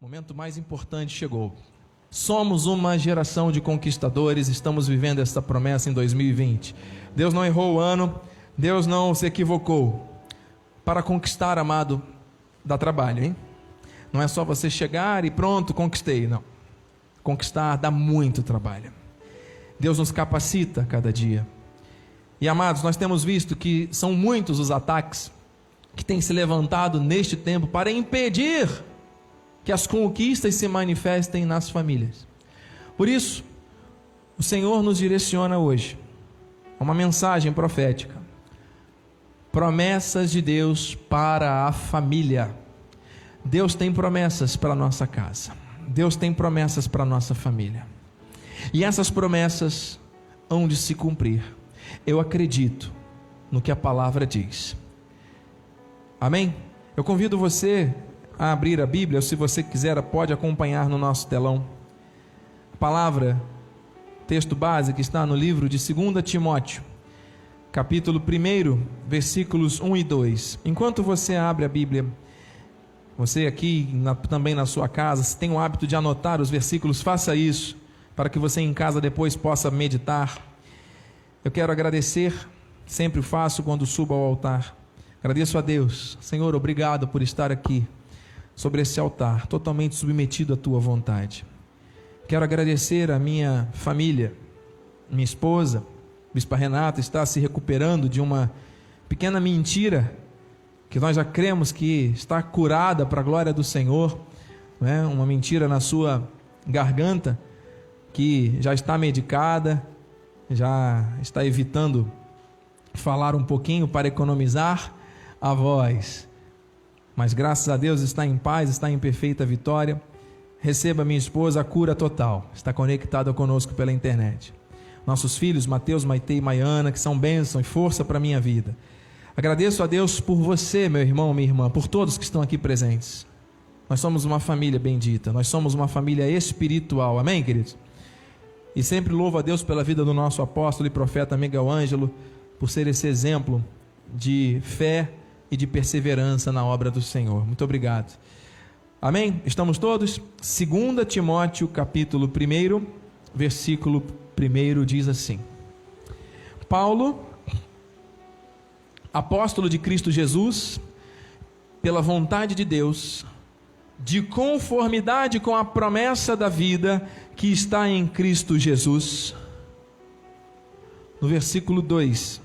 O momento mais importante chegou. Somos uma geração de conquistadores, estamos vivendo esta promessa em 2020. Deus não errou o ano, Deus não se equivocou. Para conquistar, amado, dá trabalho, hein? Não é só você chegar e pronto, conquistei, não. Conquistar dá muito trabalho. Deus nos capacita cada dia. E amados, nós temos visto que são muitos os ataques que têm se levantado neste tempo para impedir que as conquistas se manifestem nas famílias. Por isso, o Senhor nos direciona hoje a uma mensagem profética. Promessas de Deus para a família. Deus tem promessas para a nossa casa. Deus tem promessas para a nossa família. E essas promessas hão de se cumprir. Eu acredito no que a palavra diz. Amém? Eu convido você a abrir a Bíblia, ou se você quiser, pode acompanhar no nosso telão. A palavra, texto base que está no livro de 2 Timóteo, capítulo 1, versículos 1 e 2. Enquanto você abre a Bíblia, você aqui na, também na sua casa, se tem o hábito de anotar os versículos, faça isso, para que você em casa depois possa meditar. Eu quero agradecer, sempre faço quando subo ao altar. Agradeço a Deus, Senhor, obrigado por estar aqui sobre esse altar, totalmente submetido à tua vontade. Quero agradecer a minha família, minha esposa, Bispa Renata está se recuperando de uma pequena mentira que nós já cremos que está curada para a glória do Senhor, né? uma mentira na sua garganta que já está medicada, já está evitando falar um pouquinho para economizar a voz mas graças a Deus está em paz, está em perfeita vitória. Receba minha esposa a cura total, está conectada conosco pela internet. Nossos filhos, Mateus, Maite e Maiana, que são bênção e força para a minha vida. Agradeço a Deus por você, meu irmão, minha irmã, por todos que estão aqui presentes. Nós somos uma família bendita, nós somos uma família espiritual, amém, queridos? E sempre louvo a Deus pela vida do nosso apóstolo e profeta Miguel Ângelo, por ser esse exemplo de fé e de perseverança na obra do Senhor. Muito obrigado. Amém? Estamos todos? 2 Timóteo, capítulo 1, versículo 1 diz assim: Paulo, apóstolo de Cristo Jesus, pela vontade de Deus, de conformidade com a promessa da vida que está em Cristo Jesus. No versículo 2: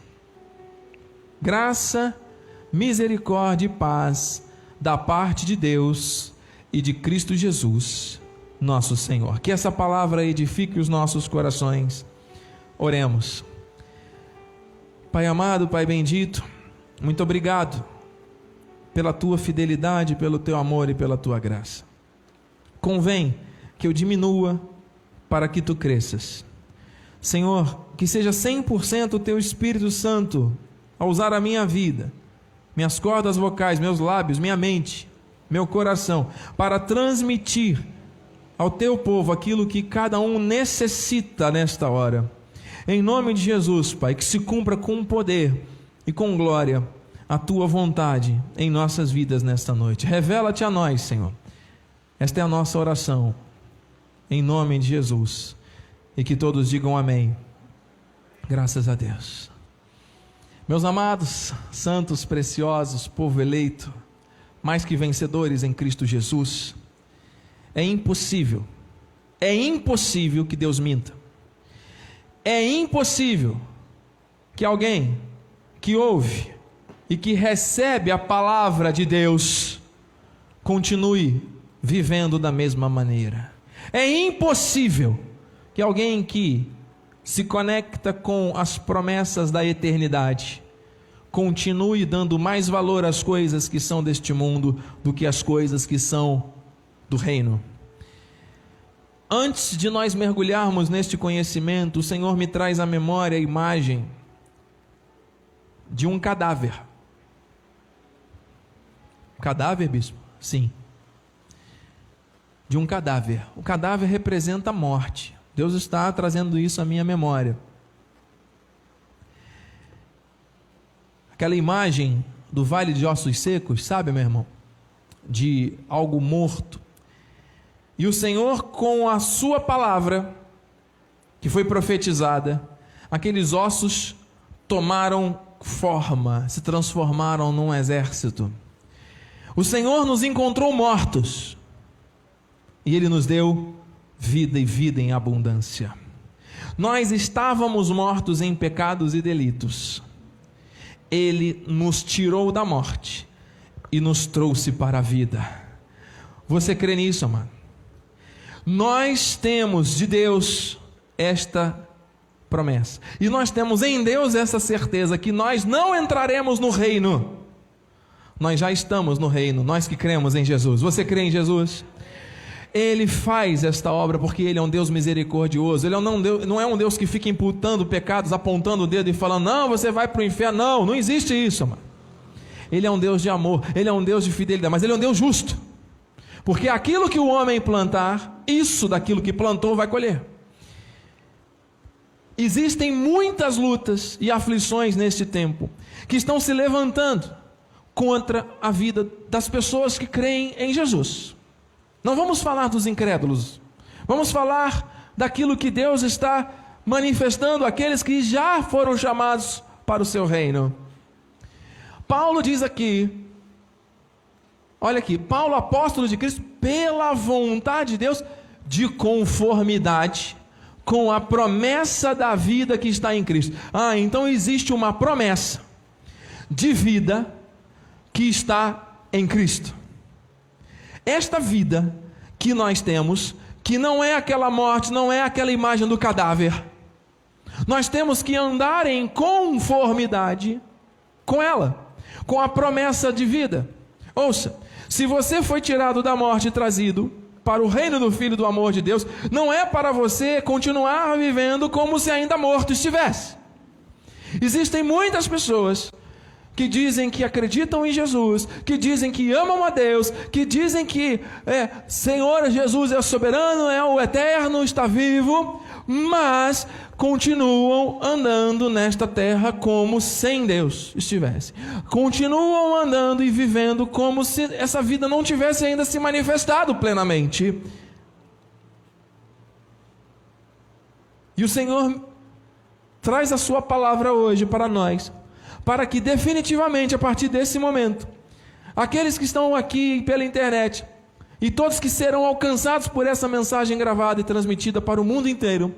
Graça misericórdia e paz da parte de Deus e de Cristo Jesus, nosso Senhor. Que essa palavra edifique os nossos corações. Oremos. Pai amado, Pai bendito, muito obrigado pela tua fidelidade, pelo teu amor e pela tua graça. Convém que eu diminua para que tu cresças. Senhor, que seja 100% o teu Espírito Santo a usar a minha vida minhas cordas vocais, meus lábios, minha mente, meu coração, para transmitir ao teu povo aquilo que cada um necessita nesta hora. Em nome de Jesus, Pai, que se cumpra com poder e com glória a tua vontade em nossas vidas nesta noite. Revela-te a nós, Senhor. Esta é a nossa oração. Em nome de Jesus. E que todos digam amém. Graças a Deus. Meus amados, santos, preciosos, povo eleito, mais que vencedores em Cristo Jesus, é impossível, é impossível que Deus minta. É impossível que alguém que ouve e que recebe a palavra de Deus continue vivendo da mesma maneira. É impossível que alguém que se conecta com as promessas da eternidade. Continue dando mais valor às coisas que são deste mundo do que às coisas que são do reino. Antes de nós mergulharmos neste conhecimento, o Senhor me traz à memória a imagem de um cadáver. Cadáver, bispo? Sim. De um cadáver. O cadáver representa a morte. Deus está trazendo isso à minha memória. Aquela imagem do vale de ossos secos, sabe, meu irmão? De algo morto. E o Senhor, com a sua palavra, que foi profetizada, aqueles ossos tomaram forma, se transformaram num exército. O Senhor nos encontrou mortos e Ele nos deu vida e vida em abundância. Nós estávamos mortos em pecados e delitos. Ele nos tirou da morte e nos trouxe para a vida. Você crê nisso, amado? Nós temos de Deus esta promessa. E nós temos em Deus essa certeza que nós não entraremos no reino. Nós já estamos no reino, nós que cremos em Jesus. Você crê em Jesus? Ele faz esta obra porque Ele é um Deus misericordioso. Ele não, não é um Deus que fica imputando pecados, apontando o dedo e falando, não, você vai para o inferno. Não, não existe isso, mano. Ele é um Deus de amor, Ele é um Deus de fidelidade, mas Ele é um Deus justo. Porque aquilo que o homem plantar, isso daquilo que plantou vai colher. Existem muitas lutas e aflições neste tempo que estão se levantando contra a vida das pessoas que creem em Jesus. Não vamos falar dos incrédulos, vamos falar daquilo que Deus está manifestando àqueles que já foram chamados para o seu reino. Paulo diz aqui, olha aqui, Paulo, apóstolo de Cristo, pela vontade de Deus, de conformidade com a promessa da vida que está em Cristo. Ah, então existe uma promessa de vida que está em Cristo. Esta vida que nós temos, que não é aquela morte, não é aquela imagem do cadáver, nós temos que andar em conformidade com ela, com a promessa de vida. Ouça, se você foi tirado da morte e trazido para o reino do Filho do amor de Deus, não é para você continuar vivendo como se ainda morto estivesse. Existem muitas pessoas que dizem que acreditam em Jesus, que dizem que amam a Deus, que dizem que é, Senhor Jesus é soberano, é o eterno, está vivo, mas continuam andando nesta terra como sem Deus estivesse. Continuam andando e vivendo como se essa vida não tivesse ainda se manifestado plenamente. E o Senhor traz a sua palavra hoje para nós para que definitivamente a partir desse momento, aqueles que estão aqui pela internet e todos que serão alcançados por essa mensagem gravada e transmitida para o mundo inteiro,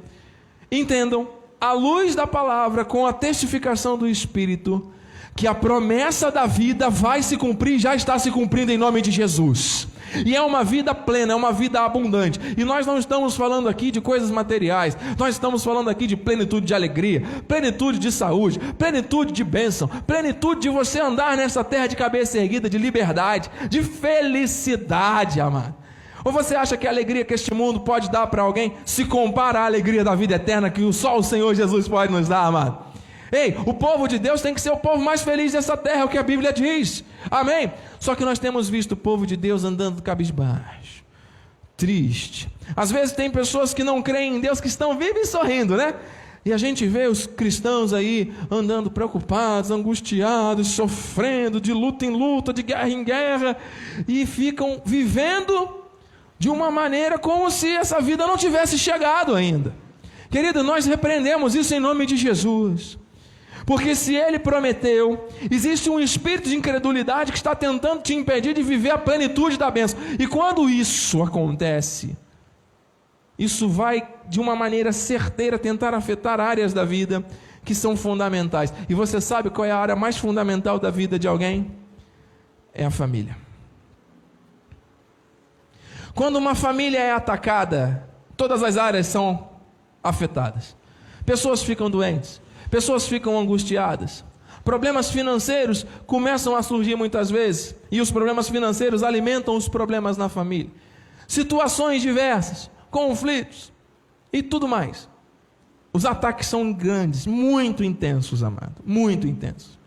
entendam, à luz da palavra, com a testificação do Espírito, que a promessa da vida vai se cumprir, já está se cumprindo em nome de Jesus. E é uma vida plena, é uma vida abundante. E nós não estamos falando aqui de coisas materiais, nós estamos falando aqui de plenitude de alegria, plenitude de saúde, plenitude de bênção, plenitude de você andar nessa terra de cabeça erguida, de liberdade, de felicidade, amado. Ou você acha que a alegria que este mundo pode dar para alguém se compara à alegria da vida eterna que só o Senhor Jesus pode nos dar, amado? Ei, o povo de Deus tem que ser o povo mais feliz dessa terra, é o que a Bíblia diz. Amém? Só que nós temos visto o povo de Deus andando cabisbaixo, triste. Às vezes tem pessoas que não creem em Deus que estão vivos e sorrindo, né? E a gente vê os cristãos aí andando preocupados, angustiados, sofrendo, de luta em luta, de guerra em guerra, e ficam vivendo de uma maneira como se essa vida não tivesse chegado ainda. Querido, nós repreendemos isso em nome de Jesus. Porque se ele prometeu, existe um espírito de incredulidade que está tentando te impedir de viver a plenitude da bênção. E quando isso acontece, isso vai de uma maneira certeira tentar afetar áreas da vida que são fundamentais. E você sabe qual é a área mais fundamental da vida de alguém? É a família. Quando uma família é atacada, todas as áreas são afetadas. Pessoas ficam doentes, Pessoas ficam angustiadas. Problemas financeiros começam a surgir muitas vezes, e os problemas financeiros alimentam os problemas na família. Situações diversas, conflitos e tudo mais. Os ataques são grandes, muito intensos, amado, muito intensos.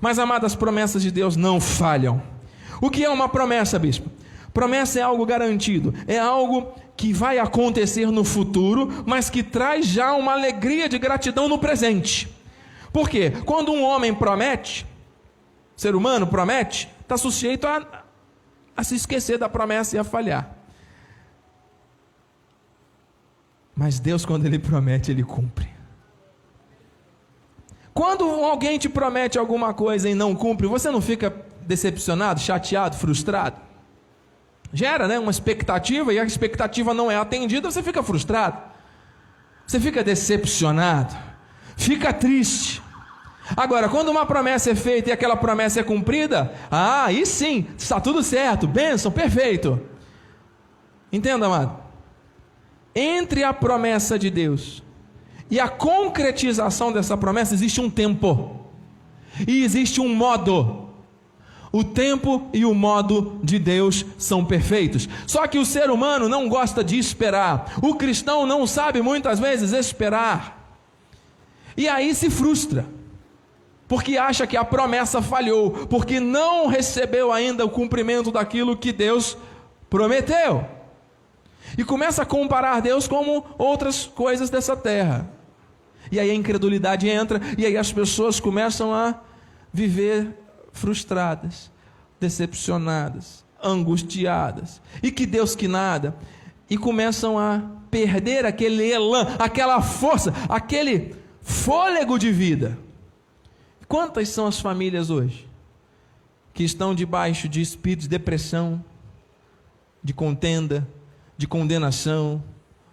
Mas, amadas, as promessas de Deus não falham. O que é uma promessa, bispo? Promessa é algo garantido, é algo que vai acontecer no futuro, mas que traz já uma alegria de gratidão no presente. Por quê? Quando um homem promete, ser humano promete, está sujeito a, a se esquecer da promessa e a falhar. Mas Deus, quando Ele promete, Ele cumpre. Quando alguém te promete alguma coisa e não cumpre, você não fica decepcionado, chateado, frustrado? Gera né, uma expectativa e a expectativa não é atendida, você fica frustrado, você fica decepcionado, fica triste. Agora, quando uma promessa é feita e aquela promessa é cumprida, ah, aí sim, está tudo certo, bênção, perfeito. Entenda, amado. Entre a promessa de Deus e a concretização dessa promessa existe um tempo, e existe um modo. O tempo e o modo de Deus são perfeitos. Só que o ser humano não gosta de esperar. O cristão não sabe muitas vezes esperar. E aí se frustra porque acha que a promessa falhou, porque não recebeu ainda o cumprimento daquilo que Deus prometeu. E começa a comparar Deus como outras coisas dessa terra. E aí a incredulidade entra, e aí as pessoas começam a viver frustradas, decepcionadas, angustiadas, e que Deus que nada, e começam a perder aquele elan, aquela força, aquele fôlego de vida. Quantas são as famílias hoje que estão debaixo de espíritos de depressão, de contenda, de condenação,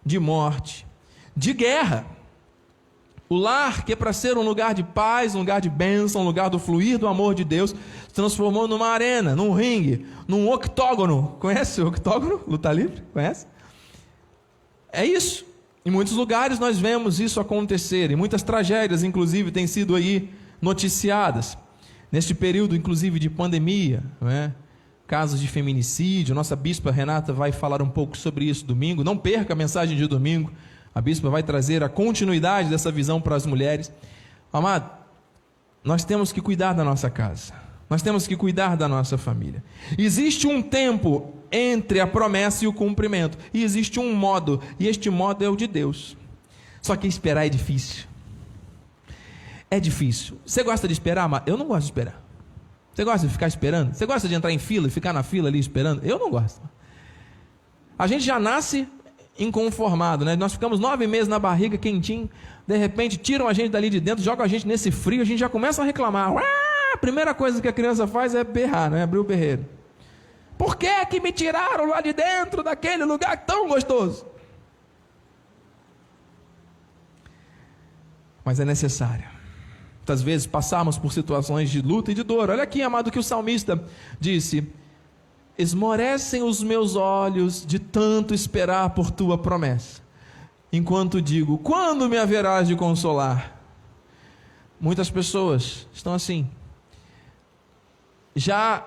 de morte, de guerra? O lar, que é para ser um lugar de paz, um lugar de bênção, um lugar do fluir do amor de Deus, se transformou numa arena, num ringue, num octógono. Conhece o octógono? Luta livre? Conhece? É isso. Em muitos lugares nós vemos isso acontecer, e muitas tragédias, inclusive, têm sido aí noticiadas. Neste período, inclusive, de pandemia, é? casos de feminicídio, nossa bispa Renata vai falar um pouco sobre isso domingo. Não perca a mensagem de domingo, a bispa vai trazer a continuidade dessa visão para as mulheres. Amado, nós temos que cuidar da nossa casa, nós temos que cuidar da nossa família. Existe um tempo entre a promessa e o cumprimento, e existe um modo, e este modo é o de Deus. Só que esperar é difícil. É difícil. Você gosta de esperar? Mas eu não gosto de esperar. Você gosta de ficar esperando? Você gosta de entrar em fila e ficar na fila ali esperando? Eu não gosto. A gente já nasce inconformado, né? Nós ficamos nove meses na barriga, quentinho, de repente tiram a gente dali de dentro, jogam a gente nesse frio, a gente já começa a reclamar. A primeira coisa que a criança faz é berrar, né? Abrir o berreiro. Por que que me tiraram lá de dentro daquele lugar tão gostoso? Mas é necessário muitas vezes passarmos por situações de luta e de dor. Olha aqui, amado, que o salmista disse: Esmorecem os meus olhos de tanto esperar por tua promessa, enquanto digo: Quando me haverás de consolar? Muitas pessoas estão assim, já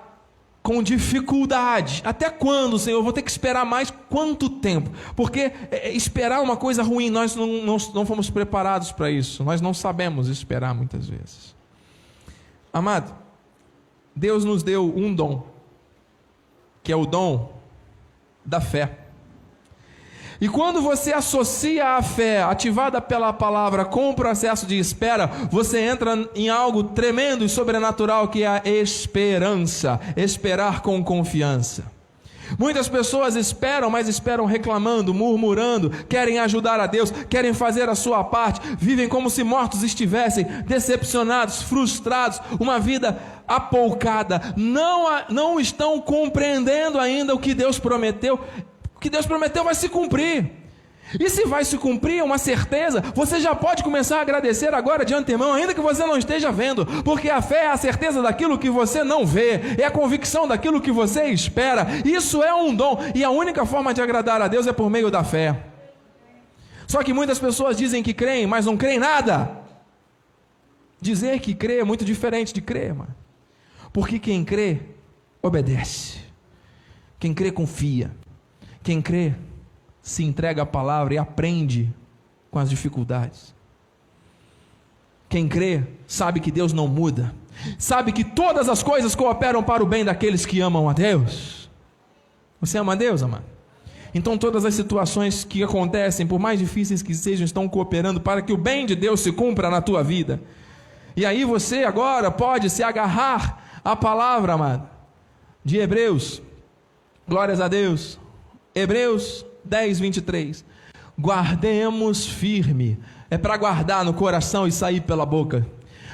com dificuldade. Até quando, Senhor? Vou ter que esperar mais quanto tempo? Porque é, é, esperar uma coisa ruim, nós não, não, não fomos preparados para isso. Nós não sabemos esperar muitas vezes. Amado, Deus nos deu um dom, que é o dom da fé. E quando você associa a fé ativada pela palavra com o processo de espera, você entra em algo tremendo e sobrenatural que é a esperança, esperar com confiança. Muitas pessoas esperam, mas esperam reclamando, murmurando, querem ajudar a Deus, querem fazer a sua parte, vivem como se mortos estivessem, decepcionados, frustrados, uma vida apoucada, não, não estão compreendendo ainda o que Deus prometeu que Deus prometeu vai se cumprir. E se vai se cumprir, é uma certeza, você já pode começar a agradecer agora de antemão, ainda que você não esteja vendo, porque a fé é a certeza daquilo que você não vê, é a convicção daquilo que você espera. Isso é um dom, e a única forma de agradar a Deus é por meio da fé. Só que muitas pessoas dizem que creem, mas não creem nada. Dizer que crê é muito diferente de crer, mano. Porque quem crê, obedece. Quem crê, confia. Quem crê se entrega à palavra e aprende com as dificuldades. Quem crê sabe que Deus não muda, sabe que todas as coisas cooperam para o bem daqueles que amam a Deus. Você ama a Deus, amado? Então todas as situações que acontecem, por mais difíceis que sejam, estão cooperando para que o bem de Deus se cumpra na tua vida. E aí você agora pode se agarrar à palavra, amado, de Hebreus. Glórias a Deus. Hebreus 10, 23. guardemos firme. É para guardar no coração e sair pela boca.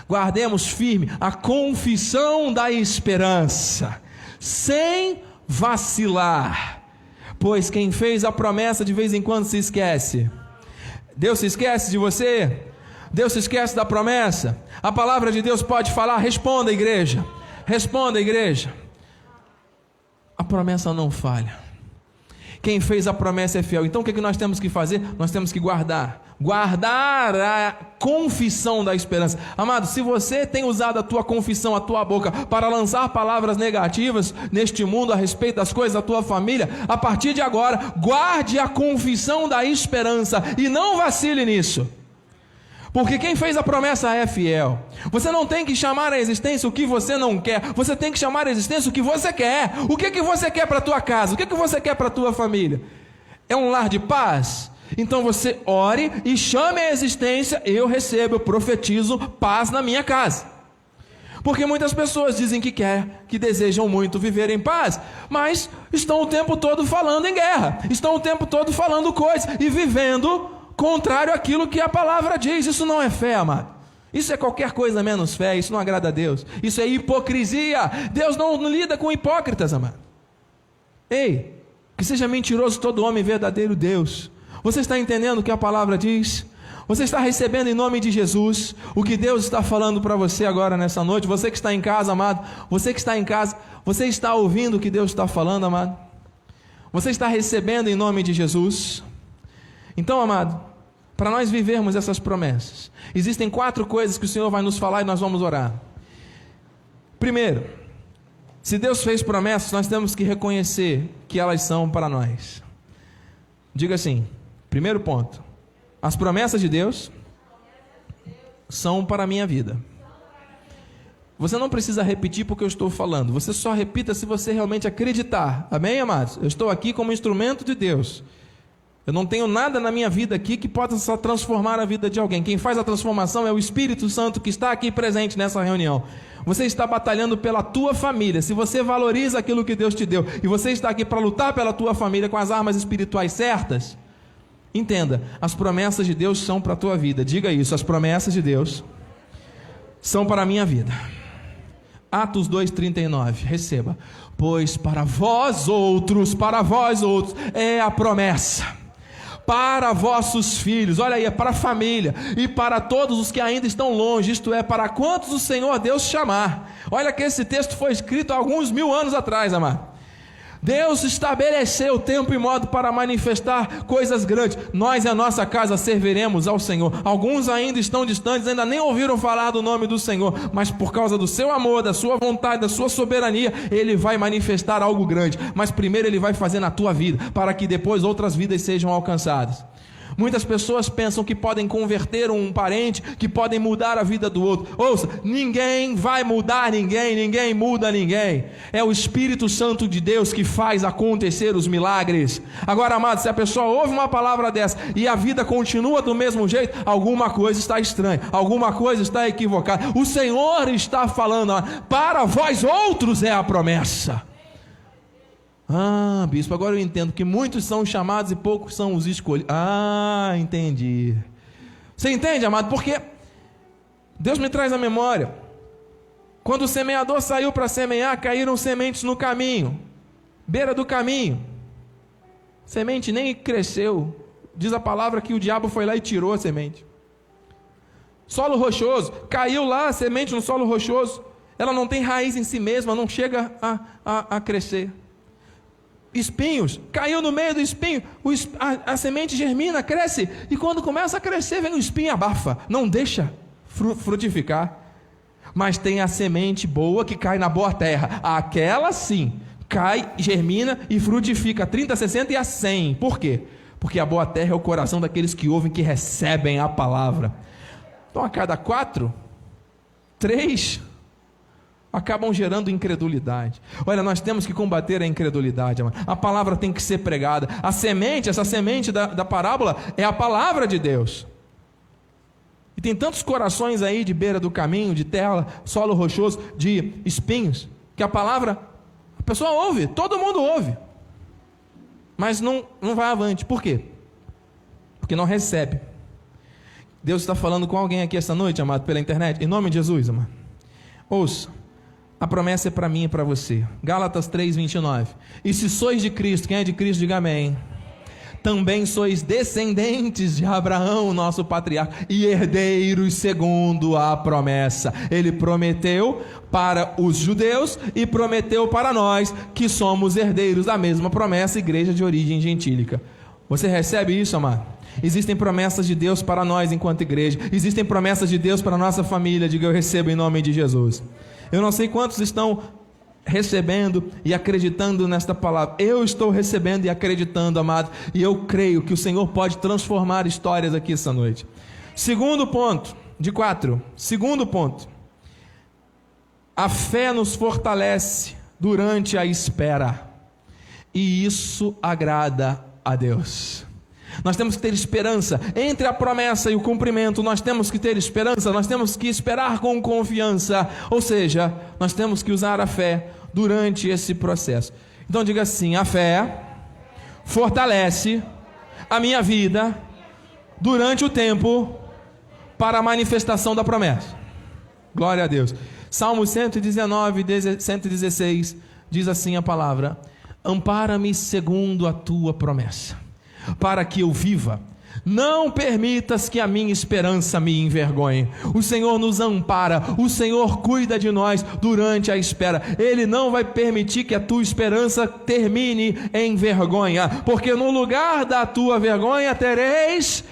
Guardemos firme a confissão da esperança, sem vacilar. Pois quem fez a promessa de vez em quando se esquece. Deus se esquece de você? Deus se esquece da promessa? A palavra de Deus pode falar? Responda, igreja. Responda, igreja. A promessa não falha. Quem fez a promessa é fiel. Então o que, é que nós temos que fazer? Nós temos que guardar. Guardar a confissão da esperança. Amado, se você tem usado a tua confissão, a tua boca, para lançar palavras negativas neste mundo a respeito das coisas da tua família, a partir de agora, guarde a confissão da esperança e não vacile nisso. Porque quem fez a promessa é fiel. Você não tem que chamar a existência o que você não quer. Você tem que chamar a existência o que você quer. O que que você quer para a tua casa? O que que você quer para a tua família? É um lar de paz? Então você ore e chame a existência, eu recebo, eu profetizo paz na minha casa. Porque muitas pessoas dizem que quer, que desejam muito viver em paz, mas estão o tempo todo falando em guerra, estão o tempo todo falando coisas e vivendo contrário àquilo que a palavra diz. Isso não é fé, amado. Isso é qualquer coisa menos fé, isso não agrada a Deus. Isso é hipocrisia. Deus não lida com hipócritas, amado. Ei, que seja mentiroso todo homem verdadeiro Deus. Você está entendendo o que a palavra diz? Você está recebendo em nome de Jesus o que Deus está falando para você agora nessa noite? Você que está em casa, amado, você que está em casa, você está ouvindo o que Deus está falando, amado? Você está recebendo em nome de Jesus? Então, amado, para nós vivermos essas promessas, existem quatro coisas que o Senhor vai nos falar e nós vamos orar. Primeiro, se Deus fez promessas, nós temos que reconhecer que elas são para nós. Diga assim: primeiro ponto, as promessas de Deus são para a minha vida. Você não precisa repetir porque eu estou falando, você só repita se você realmente acreditar. Amém, amados? Eu estou aqui como instrumento de Deus. Eu não tenho nada na minha vida aqui que possa transformar a vida de alguém. Quem faz a transformação é o Espírito Santo que está aqui presente nessa reunião. Você está batalhando pela tua família. Se você valoriza aquilo que Deus te deu e você está aqui para lutar pela tua família com as armas espirituais certas, entenda, as promessas de Deus são para a tua vida. Diga isso, as promessas de Deus são para a minha vida. Atos 2:39. Receba. Pois para vós outros, para vós outros é a promessa para vossos filhos, olha aí, é para a família e para todos os que ainda estão longe, isto é, para quantos o Senhor Deus chamar. Olha que esse texto foi escrito alguns mil anos atrás, amado. Deus estabeleceu tempo e modo para manifestar coisas grandes. Nós e a nossa casa serviremos ao Senhor. Alguns ainda estão distantes, ainda nem ouviram falar do nome do Senhor, mas por causa do seu amor, da sua vontade, da sua soberania, ele vai manifestar algo grande. Mas primeiro ele vai fazer na tua vida, para que depois outras vidas sejam alcançadas. Muitas pessoas pensam que podem converter um parente, que podem mudar a vida do outro. Ouça, ninguém vai mudar ninguém, ninguém muda ninguém. É o Espírito Santo de Deus que faz acontecer os milagres. Agora, amado, se a pessoa ouve uma palavra dessa e a vida continua do mesmo jeito, alguma coisa está estranha, alguma coisa está equivocada. O Senhor está falando, para vós outros é a promessa. Ah, bispo, agora eu entendo que muitos são os chamados e poucos são os escolhidos. Ah, entendi. Você entende, amado? Porque Deus me traz a memória. Quando o semeador saiu para semear, caíram sementes no caminho, beira do caminho. Semente nem cresceu. Diz a palavra que o diabo foi lá e tirou a semente. Solo rochoso, caiu lá a semente no solo rochoso. Ela não tem raiz em si mesma, não chega a, a, a crescer espinhos, caiu no meio do espinho, a, a, semente germina, cresce, e quando começa a crescer, vem o espinho abafa, não deixa frutificar. Mas tem a semente boa que cai na boa terra, aquela sim, cai, germina e frutifica 30, 60 e a 100. Por quê? Porque a boa terra é o coração daqueles que ouvem, que recebem a palavra. Então, a cada quatro, três acabam gerando incredulidade. Olha, nós temos que combater a incredulidade. A palavra tem que ser pregada. A semente, essa semente da, da parábola, é a palavra de Deus. E tem tantos corações aí de beira do caminho, de terra, solo rochoso, de espinhos, que a palavra, a pessoa ouve, todo mundo ouve, mas não, não vai avante. Por quê? porque não recebe. Deus está falando com alguém aqui essa noite, amado, pela internet, em nome de Jesus, amado. Ouça, a promessa é para mim e para você. Gálatas 3, 29. E se sois de Cristo, quem é de Cristo, diga amém também sois descendentes de Abraão, nosso patriarca, e herdeiros segundo a promessa. Ele prometeu para os judeus e prometeu para nós, que somos herdeiros da mesma promessa, igreja de origem gentílica. Você recebe isso, amado? Existem promessas de Deus para nós enquanto igreja, existem promessas de Deus para a nossa família, diga eu recebo em nome de Jesus. Eu não sei quantos estão recebendo e acreditando nesta palavra. Eu estou recebendo e acreditando, amado, e eu creio que o Senhor pode transformar histórias aqui essa noite. Segundo ponto, de quatro. Segundo ponto. A fé nos fortalece durante a espera, e isso agrada a Deus. Nós temos que ter esperança entre a promessa e o cumprimento. Nós temos que ter esperança, nós temos que esperar com confiança. Ou seja, nós temos que usar a fé durante esse processo. Então diga assim: a fé fortalece a minha vida durante o tempo para a manifestação da promessa. Glória a Deus. Salmo 119, 116 diz assim a palavra: Ampara-me segundo a tua promessa, para que eu viva não permitas que a minha esperança me envergonhe. O Senhor nos ampara, o Senhor cuida de nós durante a espera. Ele não vai permitir que a tua esperança termine em vergonha, porque no lugar da tua vergonha tereis,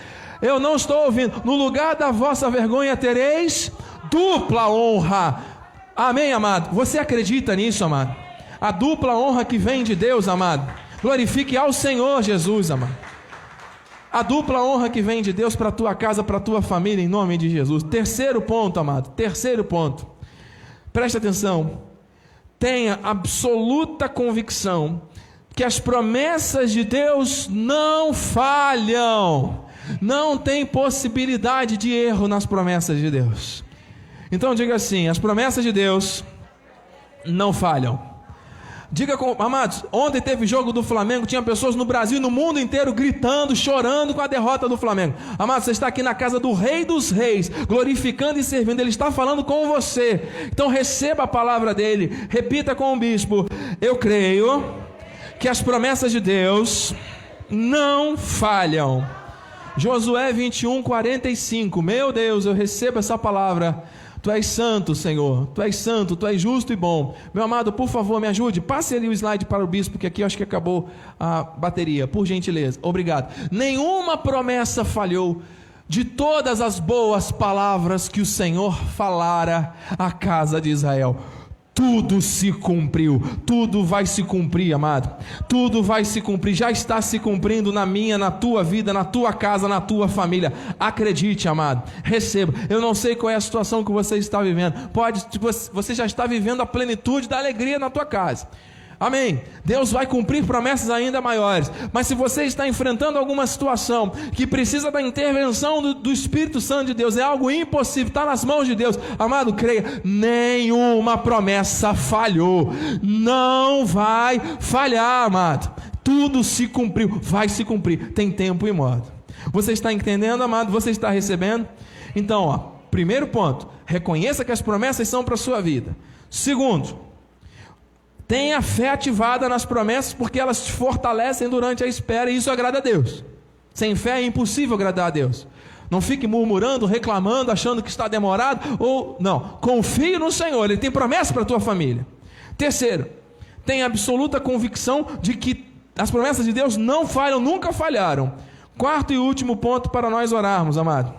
eu não estou ouvindo, no lugar da vossa vergonha tereis dupla honra. Amém, amado? Você acredita nisso, amado? A dupla honra que vem de Deus, amado. Glorifique ao Senhor Jesus, amado a dupla honra que vem de Deus para a tua casa, para a tua família, em nome de Jesus. Terceiro ponto, amado, terceiro ponto. Preste atenção. Tenha absoluta convicção que as promessas de Deus não falham. Não tem possibilidade de erro nas promessas de Deus. Então diga assim: as promessas de Deus não falham. Diga com, amados, ontem teve jogo do Flamengo, tinha pessoas no Brasil e no mundo inteiro gritando, chorando com a derrota do Flamengo. Amados, você está aqui na casa do Rei dos Reis, glorificando e servindo, ele está falando com você. Então receba a palavra dele, repita com o bispo: Eu creio que as promessas de Deus não falham. Josué 21, 45. Meu Deus, eu recebo essa palavra Tu és santo, Senhor. Tu és santo, tu és justo e bom. Meu amado, por favor, me ajude. Passe ali o slide para o bispo, que aqui eu acho que acabou a bateria. Por gentileza. Obrigado. Nenhuma promessa falhou de todas as boas palavras que o Senhor falara à casa de Israel tudo se cumpriu, tudo vai se cumprir, amado. Tudo vai se cumprir, já está se cumprindo na minha, na tua vida, na tua casa, na tua família. Acredite, amado. Receba. Eu não sei qual é a situação que você está vivendo. Pode, você já está vivendo a plenitude da alegria na tua casa. Amém. Deus vai cumprir promessas ainda maiores. Mas se você está enfrentando alguma situação que precisa da intervenção do, do Espírito Santo de Deus, é algo impossível, está nas mãos de Deus. Amado, creia, nenhuma promessa falhou. Não vai falhar, amado. Tudo se cumpriu, vai se cumprir. Tem tempo e modo. Você está entendendo, amado? Você está recebendo? Então, ó, primeiro ponto, reconheça que as promessas são para a sua vida. Segundo, Tenha fé ativada nas promessas, porque elas te fortalecem durante a espera, e isso agrada a Deus. Sem fé é impossível agradar a Deus. Não fique murmurando, reclamando, achando que está demorado, ou não. Confie no Senhor, Ele tem promessa para a tua família. Terceiro, tenha absoluta convicção de que as promessas de Deus não falham, nunca falharam. Quarto e último ponto para nós orarmos, amado.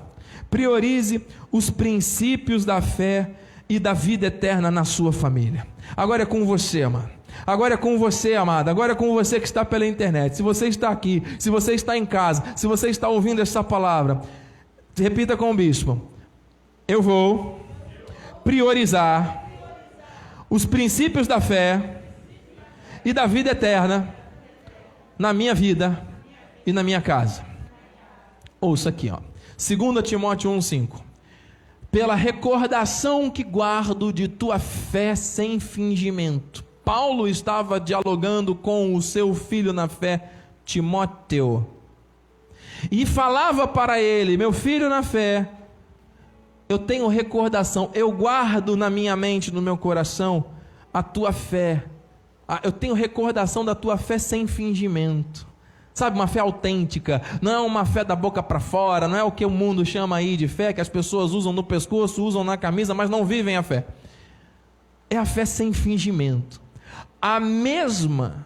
Priorize os princípios da fé e da vida eterna na sua família. Agora é com você, amado. Agora é com você, amado. Agora é com você que está pela internet. Se você está aqui, se você está em casa, se você está ouvindo essa palavra, repita com o bispo: Eu vou priorizar os princípios da fé e da vida eterna na minha vida e na minha casa. Ouça aqui, ó. 2 Timóteo 1,5 pela recordação que guardo de tua fé sem fingimento. Paulo estava dialogando com o seu filho na fé, Timóteo. e falava para ele: Meu filho na fé, eu tenho recordação, eu guardo na minha mente, no meu coração, a tua fé. Eu tenho recordação da tua fé sem fingimento. Sabe, uma fé autêntica, não é uma fé da boca para fora, não é o que o mundo chama aí de fé, que as pessoas usam no pescoço, usam na camisa, mas não vivem a fé. É a fé sem fingimento. A mesma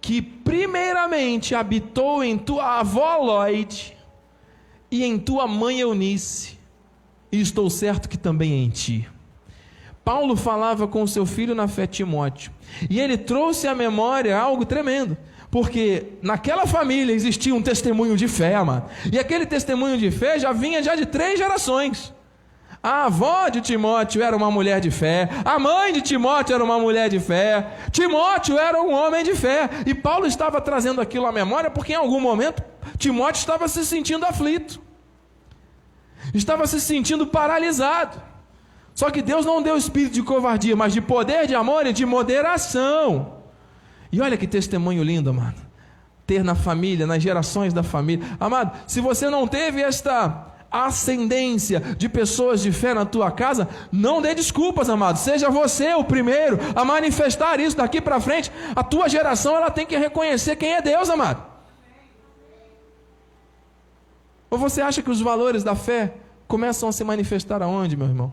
que primeiramente habitou em tua avó Lloyd e em tua mãe Eunice, e estou certo que também em ti. Paulo falava com seu filho na fé Timóteo, e ele trouxe à memória algo tremendo. Porque naquela família existia um testemunho de fé, amado. E aquele testemunho de fé já vinha já de três gerações. A avó de Timóteo era uma mulher de fé, a mãe de Timóteo era uma mulher de fé, Timóteo era um homem de fé, e Paulo estava trazendo aquilo à memória porque em algum momento Timóteo estava se sentindo aflito, estava se sentindo paralisado. Só que Deus não deu espírito de covardia, mas de poder, de amor e de moderação. E olha que testemunho lindo, amado. Ter na família, nas gerações da família. Amado, se você não teve esta ascendência de pessoas de fé na tua casa, não dê desculpas, amado. Seja você o primeiro a manifestar isso daqui para frente. A tua geração ela tem que reconhecer quem é Deus, amado. Ou você acha que os valores da fé começam a se manifestar aonde, meu irmão?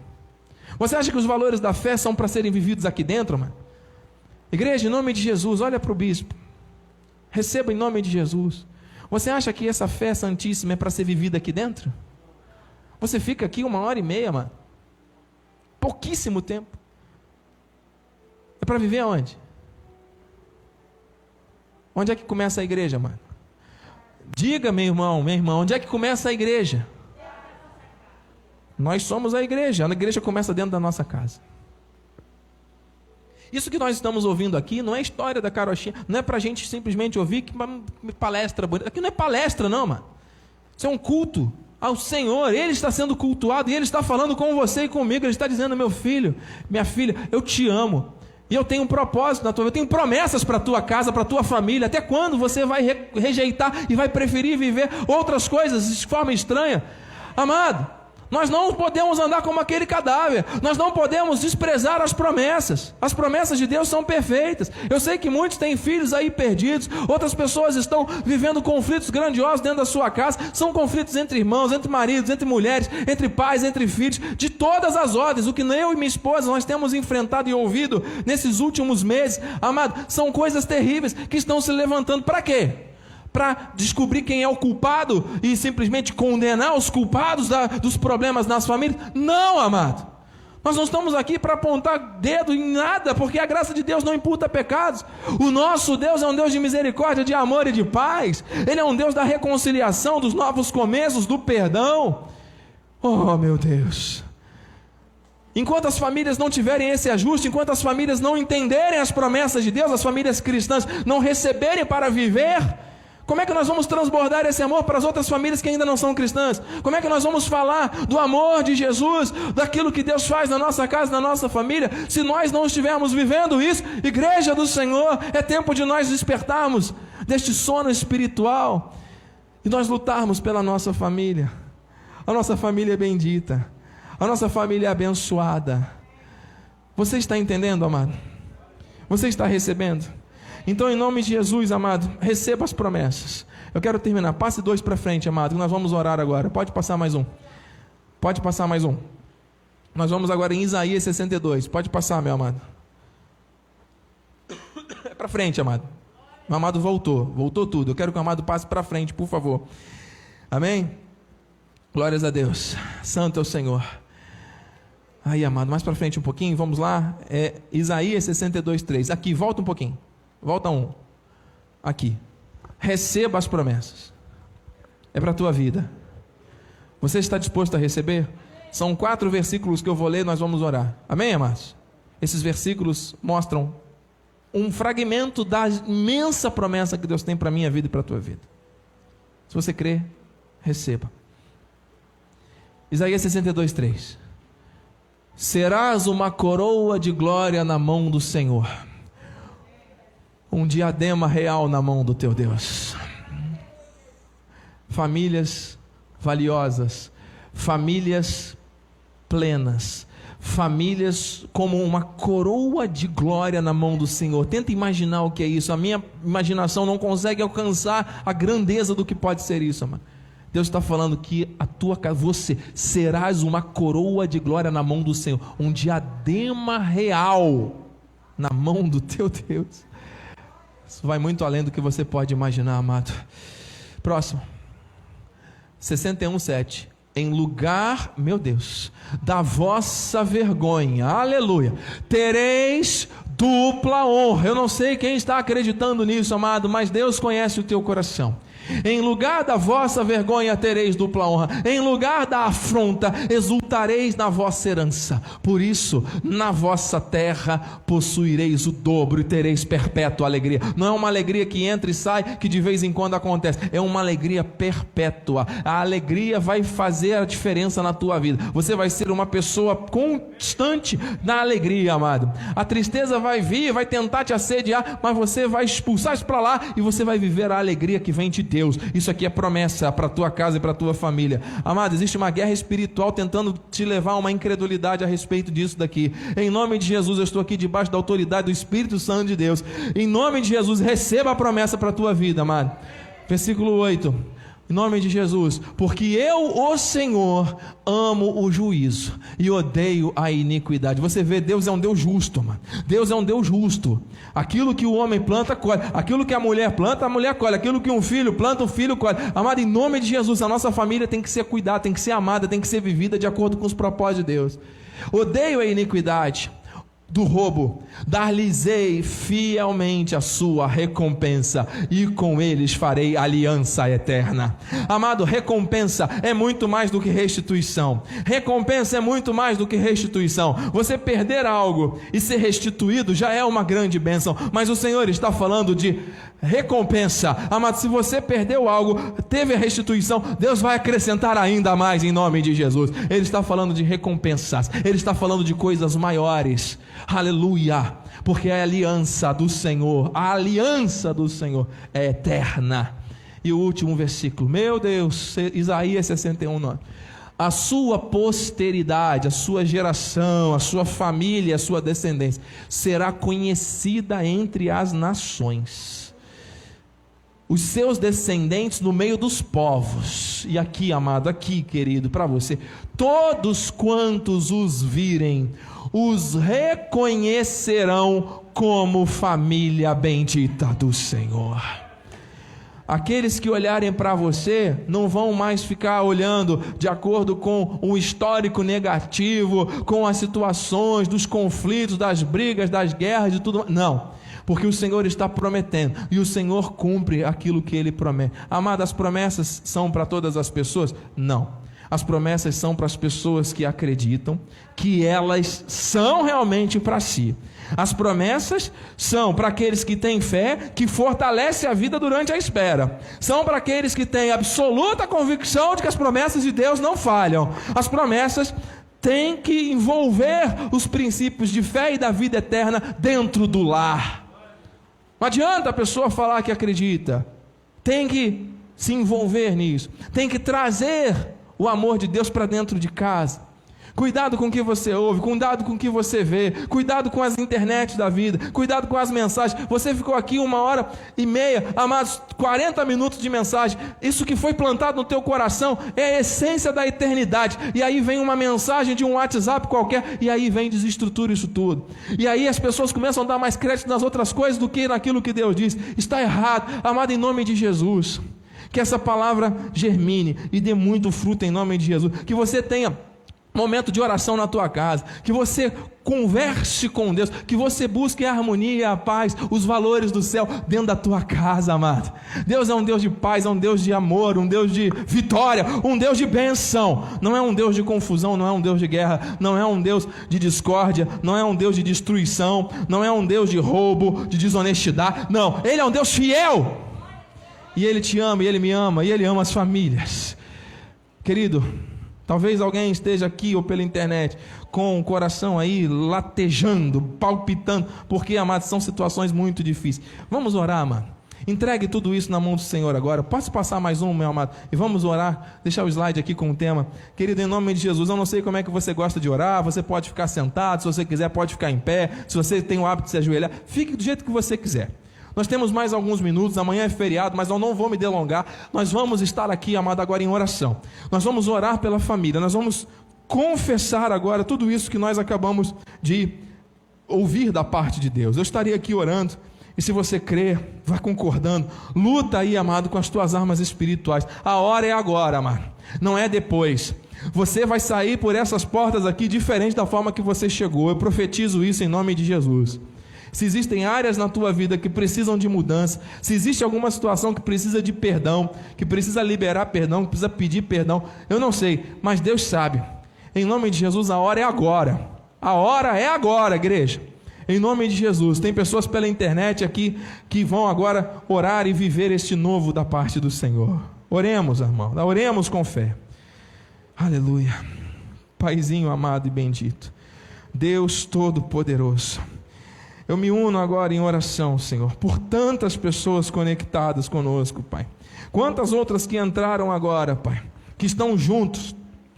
Você acha que os valores da fé são para serem vividos aqui dentro, mano? Igreja, em nome de Jesus, olha para o bispo. Receba em nome de Jesus. Você acha que essa fé santíssima é para ser vivida aqui dentro? Você fica aqui uma hora e meia, mano. Pouquíssimo tempo. É para viver aonde? Onde é que começa a igreja, mano? Diga, meu irmão, meu irmão, onde é que começa a igreja? Nós somos a igreja. A igreja começa dentro da nossa casa. Isso que nós estamos ouvindo aqui não é história da carochinha, não é para a gente simplesmente ouvir que palestra bonita. Aqui não é palestra, não, mano. Isso é um culto ao Senhor. Ele está sendo cultuado e Ele está falando com você e comigo. Ele está dizendo: meu filho, minha filha, eu te amo. E eu tenho um propósito na tua vida, eu tenho promessas para a tua casa, para a tua família. Até quando você vai rejeitar e vai preferir viver outras coisas de forma estranha? Amado, nós não podemos andar como aquele cadáver. Nós não podemos desprezar as promessas. As promessas de Deus são perfeitas. Eu sei que muitos têm filhos aí perdidos. Outras pessoas estão vivendo conflitos grandiosos dentro da sua casa. São conflitos entre irmãos, entre maridos, entre mulheres, entre pais, entre filhos, de todas as ordens. O que eu e minha esposa nós temos enfrentado e ouvido nesses últimos meses, amado, são coisas terríveis que estão se levantando. Para quê? Para descobrir quem é o culpado e simplesmente condenar os culpados da, dos problemas nas famílias. Não, amado. Nós não estamos aqui para apontar dedo em nada, porque a graça de Deus não imputa pecados. O nosso Deus é um Deus de misericórdia, de amor e de paz. Ele é um Deus da reconciliação, dos novos começos, do perdão. Oh, meu Deus. Enquanto as famílias não tiverem esse ajuste, enquanto as famílias não entenderem as promessas de Deus, as famílias cristãs não receberem para viver, como é que nós vamos transbordar esse amor para as outras famílias que ainda não são cristãs? Como é que nós vamos falar do amor de Jesus, daquilo que Deus faz na nossa casa, na nossa família, se nós não estivermos vivendo isso? Igreja do Senhor, é tempo de nós despertarmos deste sono espiritual e nós lutarmos pela nossa família. A nossa família é bendita, a nossa família é abençoada. Você está entendendo, amado? Você está recebendo? Então, em nome de Jesus, amado, receba as promessas. Eu quero terminar. Passe dois para frente, amado, nós vamos orar agora. Pode passar mais um. Pode passar mais um. Nós vamos agora em Isaías 62. Pode passar, meu amado. É para frente, amado. O amado voltou. Voltou tudo. Eu quero que o amado passe para frente, por favor. Amém? Glórias a Deus. Santo é o Senhor. Aí, amado, mais para frente um pouquinho, vamos lá. É Isaías 62, 3. Aqui, volta um pouquinho. Volta um. Aqui. Receba as promessas. É para a tua vida. Você está disposto a receber? São quatro versículos que eu vou ler, nós vamos orar. Amém, amados? Esses versículos mostram um fragmento da imensa promessa que Deus tem para a minha vida e para a tua vida. Se você crê, receba. Isaías 62, 3. Serás uma coroa de glória na mão do Senhor um diadema real na mão do teu Deus. famílias valiosas, famílias plenas, famílias como uma coroa de glória na mão do Senhor. Tenta imaginar o que é isso. A minha imaginação não consegue alcançar a grandeza do que pode ser isso, amado. Deus está falando que a tua você serás uma coroa de glória na mão do Senhor, um diadema real na mão do teu Deus. Isso vai muito além do que você pode imaginar, amado. Próximo. 61:7 em lugar, meu Deus, da vossa vergonha, aleluia, tereis dupla honra. Eu não sei quem está acreditando nisso, amado, mas Deus conhece o teu coração. Em lugar da vossa vergonha tereis dupla honra. Em lugar da afronta exultareis na vossa herança. Por isso, na vossa terra possuireis o dobro e tereis perpétua alegria. Não é uma alegria que entra e sai, que de vez em quando acontece. É uma alegria perpétua. A alegria vai fazer a diferença na tua vida. Você vai ser uma pessoa constante na alegria, amado. A tristeza vai vir, vai tentar te assediar, mas você vai expulsar isso para lá e você vai viver a alegria que vem de Deus. Deus. Isso aqui é promessa para a tua casa e para a tua família. Amado, existe uma guerra espiritual tentando te levar a uma incredulidade a respeito disso daqui. Em nome de Jesus, eu estou aqui debaixo da autoridade do Espírito Santo de Deus. Em nome de Jesus, receba a promessa para a tua vida, amado. Versículo 8. Em nome de Jesus, porque eu, o Senhor, amo o juízo e odeio a iniquidade. Você vê, Deus é um Deus justo, mano. Deus é um Deus justo. Aquilo que o homem planta, colhe. Aquilo que a mulher planta, a mulher colhe. Aquilo que um filho planta, o filho colhe. Amado, em nome de Jesus, a nossa família tem que ser cuidada, tem que ser amada, tem que ser vivida de acordo com os propósitos de Deus. Odeio a iniquidade do roubo, dar-lhes-ei fielmente a sua recompensa, e com eles farei aliança eterna. Amado, recompensa é muito mais do que restituição. Recompensa é muito mais do que restituição. Você perder algo e ser restituído já é uma grande bênção, mas o Senhor está falando de recompensa. Amado, se você perdeu algo, teve a restituição, Deus vai acrescentar ainda mais em nome de Jesus. Ele está falando de recompensas, ele está falando de coisas maiores. Aleluia! Porque a aliança do Senhor, a aliança do Senhor é eterna. E o último versículo, meu Deus, Isaías 61, 9 a sua posteridade, a sua geração, a sua família, a sua descendência será conhecida entre as nações os seus descendentes no meio dos povos. E aqui, amado, aqui, querido, para você, todos quantos os virem, os reconhecerão como família bendita do Senhor. Aqueles que olharem para você não vão mais ficar olhando de acordo com o histórico negativo, com as situações, dos conflitos, das brigas, das guerras, de tudo. Não porque o Senhor está prometendo e o Senhor cumpre aquilo que ele promete. Amada, as promessas são para todas as pessoas? Não. As promessas são para as pessoas que acreditam que elas são realmente para si. As promessas são para aqueles que têm fé, que fortalece a vida durante a espera. São para aqueles que têm absoluta convicção de que as promessas de Deus não falham. As promessas têm que envolver os princípios de fé e da vida eterna dentro do lar. Não adianta a pessoa falar que acredita. Tem que se envolver nisso. Tem que trazer o amor de Deus para dentro de casa. Cuidado com o que você ouve, cuidado com o que você vê, cuidado com as internets da vida, cuidado com as mensagens. Você ficou aqui uma hora e meia, amados, 40 minutos de mensagem. Isso que foi plantado no teu coração é a essência da eternidade. E aí vem uma mensagem de um WhatsApp qualquer, e aí vem desestrutura isso tudo. E aí as pessoas começam a dar mais crédito nas outras coisas do que naquilo que Deus diz. Está errado, amado, em nome de Jesus. Que essa palavra germine e dê muito fruto em nome de Jesus. Que você tenha momento de oração na tua casa, que você converse com Deus, que você busque a harmonia, a paz, os valores do céu dentro da tua casa, amado. Deus é um Deus de paz, é um Deus de amor, um Deus de vitória, um Deus de benção. Não é um Deus de confusão, não é um Deus de guerra, não é um Deus de discórdia, não é um Deus de destruição, não é um Deus de roubo, de desonestidade. Não, Ele é um Deus fiel. E Ele te ama, e Ele me ama, e Ele ama as famílias. Querido, Talvez alguém esteja aqui ou pela internet com o coração aí latejando, palpitando, porque, amados, são situações muito difíceis. Vamos orar, mano. Entregue tudo isso na mão do Senhor agora. Posso passar mais um, meu amado? E vamos orar. Deixar o slide aqui com o tema. Querido, em nome de Jesus, eu não sei como é que você gosta de orar. Você pode ficar sentado, se você quiser, pode ficar em pé. Se você tem o hábito de se ajoelhar, fique do jeito que você quiser. Nós temos mais alguns minutos, amanhã é feriado, mas eu não vou me delongar. Nós vamos estar aqui, amado, agora em oração. Nós vamos orar pela família, nós vamos confessar agora tudo isso que nós acabamos de ouvir da parte de Deus. Eu estaria aqui orando e se você crer, vá concordando. Luta aí, amado, com as tuas armas espirituais. A hora é agora, amado. Não é depois. Você vai sair por essas portas aqui diferente da forma que você chegou. Eu profetizo isso em nome de Jesus. Se existem áreas na tua vida que precisam de mudança, se existe alguma situação que precisa de perdão, que precisa liberar perdão, que precisa pedir perdão, eu não sei, mas Deus sabe. Em nome de Jesus, a hora é agora. A hora é agora, igreja. Em nome de Jesus. Tem pessoas pela internet aqui que vão agora orar e viver este novo da parte do Senhor. Oremos, irmão. Oremos com fé. Aleluia. Paizinho amado e bendito. Deus Todo-Poderoso. Eu me uno agora em oração, Senhor, por tantas pessoas conectadas conosco, Pai. Quantas outras que entraram agora, Pai, que estão juntos,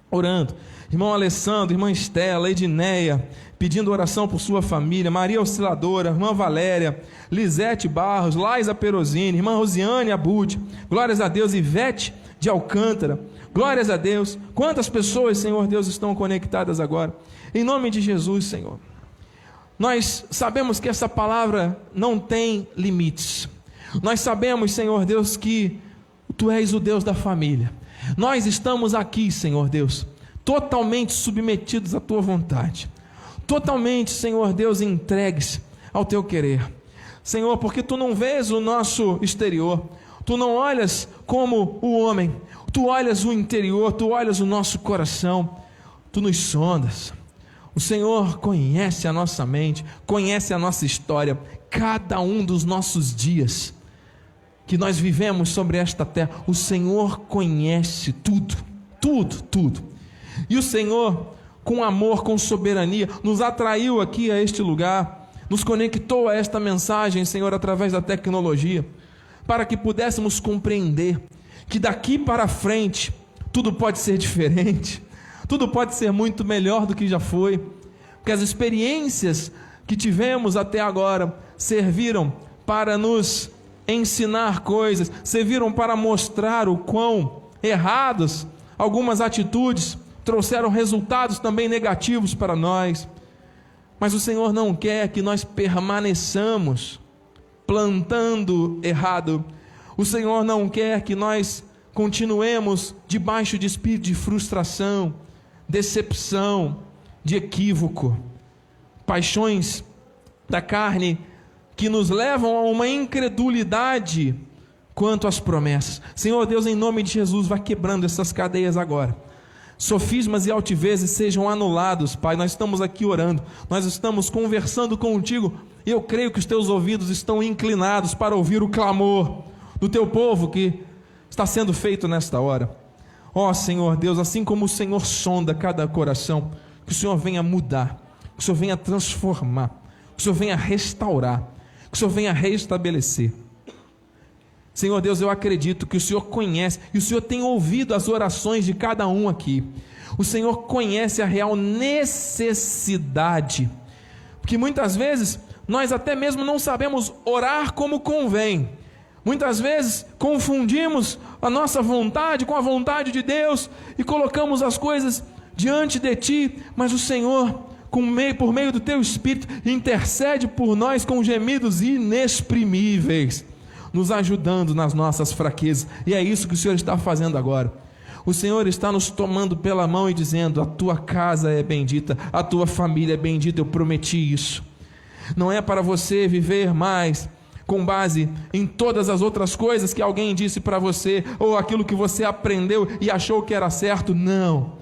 orando. Irmão Alessandro, irmã Estela, Edneia, pedindo oração por sua família, Maria Osciladora, irmã Valéria, Lisete Barros, Laisa Perosini, irmã Rosiane Abud, glórias a Deus, Ivete de Alcântara, glórias a Deus. Quantas pessoas, Senhor Deus, estão conectadas agora? Em nome de Jesus, Senhor. Nós sabemos que essa palavra não tem limites. Nós sabemos, Senhor Deus, que Tu és o Deus da família. Nós estamos aqui, Senhor Deus, totalmente submetidos à Tua vontade totalmente, Senhor Deus, entregues ao teu querer. Senhor, porque tu não vês o nosso exterior, tu não olhas como o homem, tu olhas o interior, tu olhas o nosso coração, tu nos sondas. O Senhor conhece a nossa mente, conhece a nossa história, cada um dos nossos dias que nós vivemos sobre esta terra. O Senhor conhece tudo, tudo, tudo. E o Senhor com amor, com soberania, nos atraiu aqui a este lugar, nos conectou a esta mensagem, Senhor, através da tecnologia, para que pudéssemos compreender que daqui para frente tudo pode ser diferente, tudo pode ser muito melhor do que já foi, porque as experiências que tivemos até agora serviram para nos ensinar coisas, serviram para mostrar o quão erradas algumas atitudes trouxeram resultados também negativos para nós. Mas o Senhor não quer que nós permaneçamos plantando errado. O Senhor não quer que nós continuemos debaixo de espírito de frustração, decepção, de equívoco, paixões da carne que nos levam a uma incredulidade quanto às promessas. Senhor Deus, em nome de Jesus, vai quebrando essas cadeias agora sofismas e altivezes sejam anulados, Pai. Nós estamos aqui orando, nós estamos conversando contigo, e eu creio que os teus ouvidos estão inclinados para ouvir o clamor do teu povo que está sendo feito nesta hora. Ó oh, Senhor Deus, assim como o Senhor sonda cada coração, que o Senhor venha mudar, que o Senhor venha transformar, que o Senhor venha restaurar, que o Senhor venha restabelecer. Senhor Deus, eu acredito que o Senhor conhece e o Senhor tem ouvido as orações de cada um aqui. O Senhor conhece a real necessidade, porque muitas vezes nós até mesmo não sabemos orar como convém. Muitas vezes confundimos a nossa vontade com a vontade de Deus e colocamos as coisas diante de Ti, mas o Senhor, meio, por meio do Teu Espírito, intercede por nós com gemidos inexprimíveis nos ajudando nas nossas fraquezas. E é isso que o Senhor está fazendo agora. O Senhor está nos tomando pela mão e dizendo: A tua casa é bendita, a tua família é bendita, eu prometi isso. Não é para você viver mais com base em todas as outras coisas que alguém disse para você, ou aquilo que você aprendeu e achou que era certo. Não.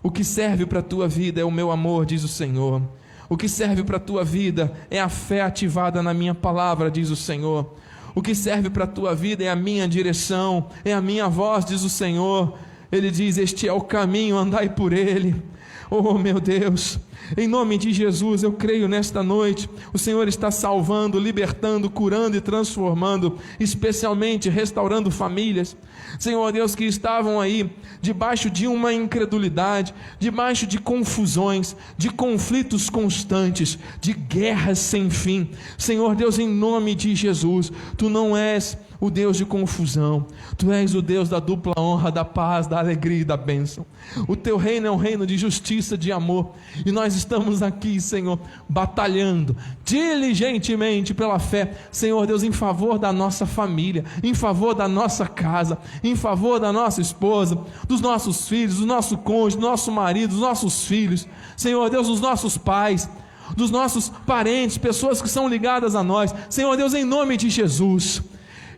O que serve para a tua vida é o meu amor, diz o Senhor. O que serve para a tua vida é a fé ativada na minha palavra, diz o Senhor. O que serve para a tua vida é a minha direção, é a minha voz, diz o Senhor. Ele diz: Este é o caminho, andai por ele. Oh, meu Deus, em nome de Jesus, eu creio nesta noite, o Senhor está salvando, libertando, curando e transformando, especialmente restaurando famílias. Senhor Deus, que estavam aí debaixo de uma incredulidade, debaixo de confusões, de conflitos constantes, de guerras sem fim. Senhor Deus, em nome de Jesus, tu não és o Deus de confusão, tu és o Deus da dupla honra, da paz, da alegria e da bênção. O teu reino é um reino de justiça, de amor, e nós estamos aqui, Senhor, batalhando diligentemente pela fé, Senhor Deus, em favor da nossa família, em favor da nossa casa, em favor da nossa esposa, dos nossos filhos, do nosso cônjuge, do nosso marido, dos nossos filhos, Senhor Deus, dos nossos pais dos nossos parentes, pessoas que são ligadas a nós. Senhor Deus, em nome de Jesus,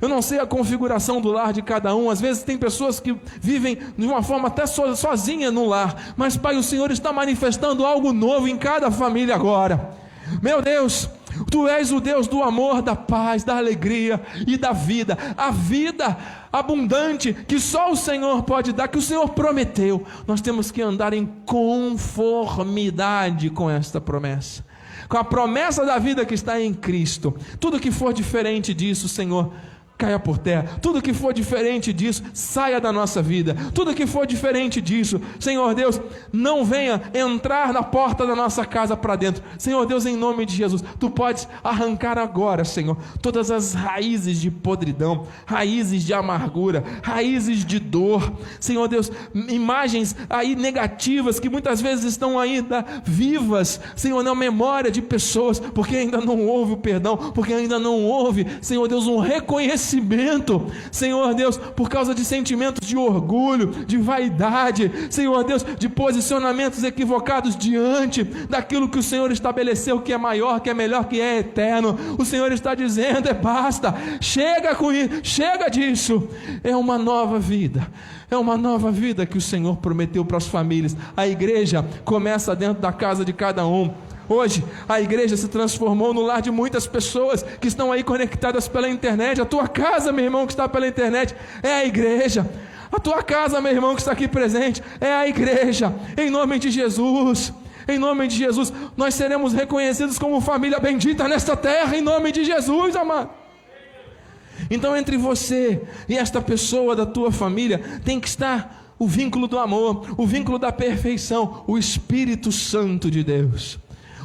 eu não sei a configuração do lar de cada um. Às vezes tem pessoas que vivem de uma forma até so, sozinha no lar. Mas, Pai, o Senhor está manifestando algo novo em cada família agora. Meu Deus, Tu és o Deus do amor, da paz, da alegria e da vida. A vida abundante que só o Senhor pode dar, que o Senhor prometeu. Nós temos que andar em conformidade com esta promessa. Com a promessa da vida que está em Cristo. Tudo que for diferente disso, Senhor, caia por terra. Tudo que for diferente disso, saia da nossa vida. Tudo que for diferente disso, Senhor Deus, não venha entrar na porta da nossa casa para dentro. Senhor Deus, em nome de Jesus, tu podes arrancar agora, Senhor, todas as raízes de podridão, raízes de amargura, raízes de dor. Senhor Deus, imagens aí negativas que muitas vezes estão ainda vivas, Senhor, na memória de pessoas, porque ainda não houve o perdão, porque ainda não houve, Senhor Deus, um reconhecimento conhecimento, Senhor Deus, por causa de sentimentos de orgulho, de vaidade, Senhor Deus, de posicionamentos equivocados diante daquilo que o Senhor estabeleceu que é maior, que é melhor, que é eterno. O Senhor está dizendo: é basta, chega com isso, chega disso. É uma nova vida. É uma nova vida que o Senhor prometeu para as famílias. A igreja começa dentro da casa de cada um. Hoje, a igreja se transformou no lar de muitas pessoas que estão aí conectadas pela internet. A tua casa, meu irmão, que está pela internet, é a igreja. A tua casa, meu irmão, que está aqui presente, é a igreja. Em nome de Jesus. Em nome de Jesus, nós seremos reconhecidos como família bendita nesta terra, em nome de Jesus, amado. Então, entre você e esta pessoa da tua família, tem que estar o vínculo do amor, o vínculo da perfeição, o Espírito Santo de Deus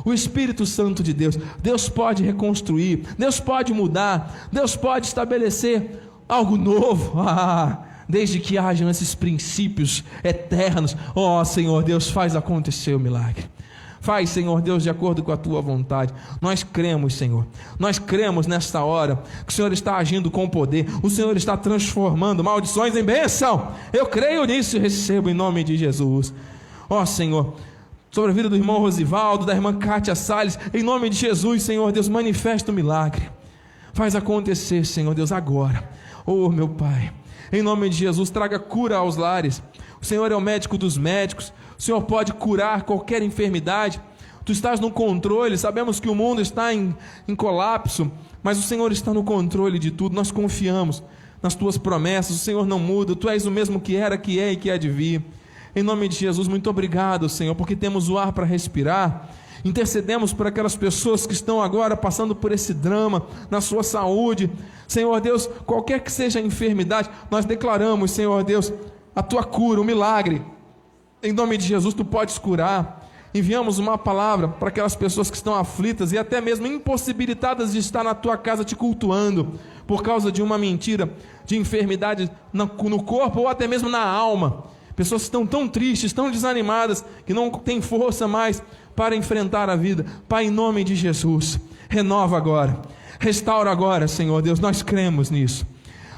o Espírito Santo de Deus. Deus pode reconstruir, Deus pode mudar, Deus pode estabelecer algo novo. Ah, desde que hajam esses princípios eternos. Ó oh, Senhor Deus, faz acontecer o milagre. Faz, Senhor Deus, de acordo com a tua vontade. Nós cremos, Senhor. Nós cremos nesta hora que o Senhor está agindo com poder. O Senhor está transformando maldições em bênção. Eu creio nisso e recebo em nome de Jesus. Ó Senhor, sobre a vida do irmão Rosivaldo, da irmã Kátia Salles, em nome de Jesus, Senhor Deus, manifesta o milagre. Faz acontecer, Senhor Deus, agora. Oh, meu Pai, em nome de Jesus, traga cura aos lares. O Senhor é o médico dos médicos. O Senhor pode curar qualquer enfermidade. Tu estás no controle. Sabemos que o mundo está em, em colapso, mas o Senhor está no controle de tudo. Nós confiamos nas tuas promessas. O Senhor não muda. Tu és o mesmo que era, que é e que há de vir. Em nome de Jesus, muito obrigado, Senhor, porque temos o ar para respirar. Intercedemos por aquelas pessoas que estão agora passando por esse drama na sua saúde. Senhor Deus, qualquer que seja a enfermidade, nós declaramos, Senhor Deus, a tua cura, o milagre. Em nome de Jesus, tu podes curar. Enviamos uma palavra para aquelas pessoas que estão aflitas e até mesmo impossibilitadas de estar na tua casa te cultuando por causa de uma mentira, de enfermidade no corpo ou até mesmo na alma. Pessoas que estão tão tristes, tão desanimadas, que não têm força mais para enfrentar a vida. Pai, em nome de Jesus, renova agora, restaura agora, Senhor Deus, nós cremos nisso.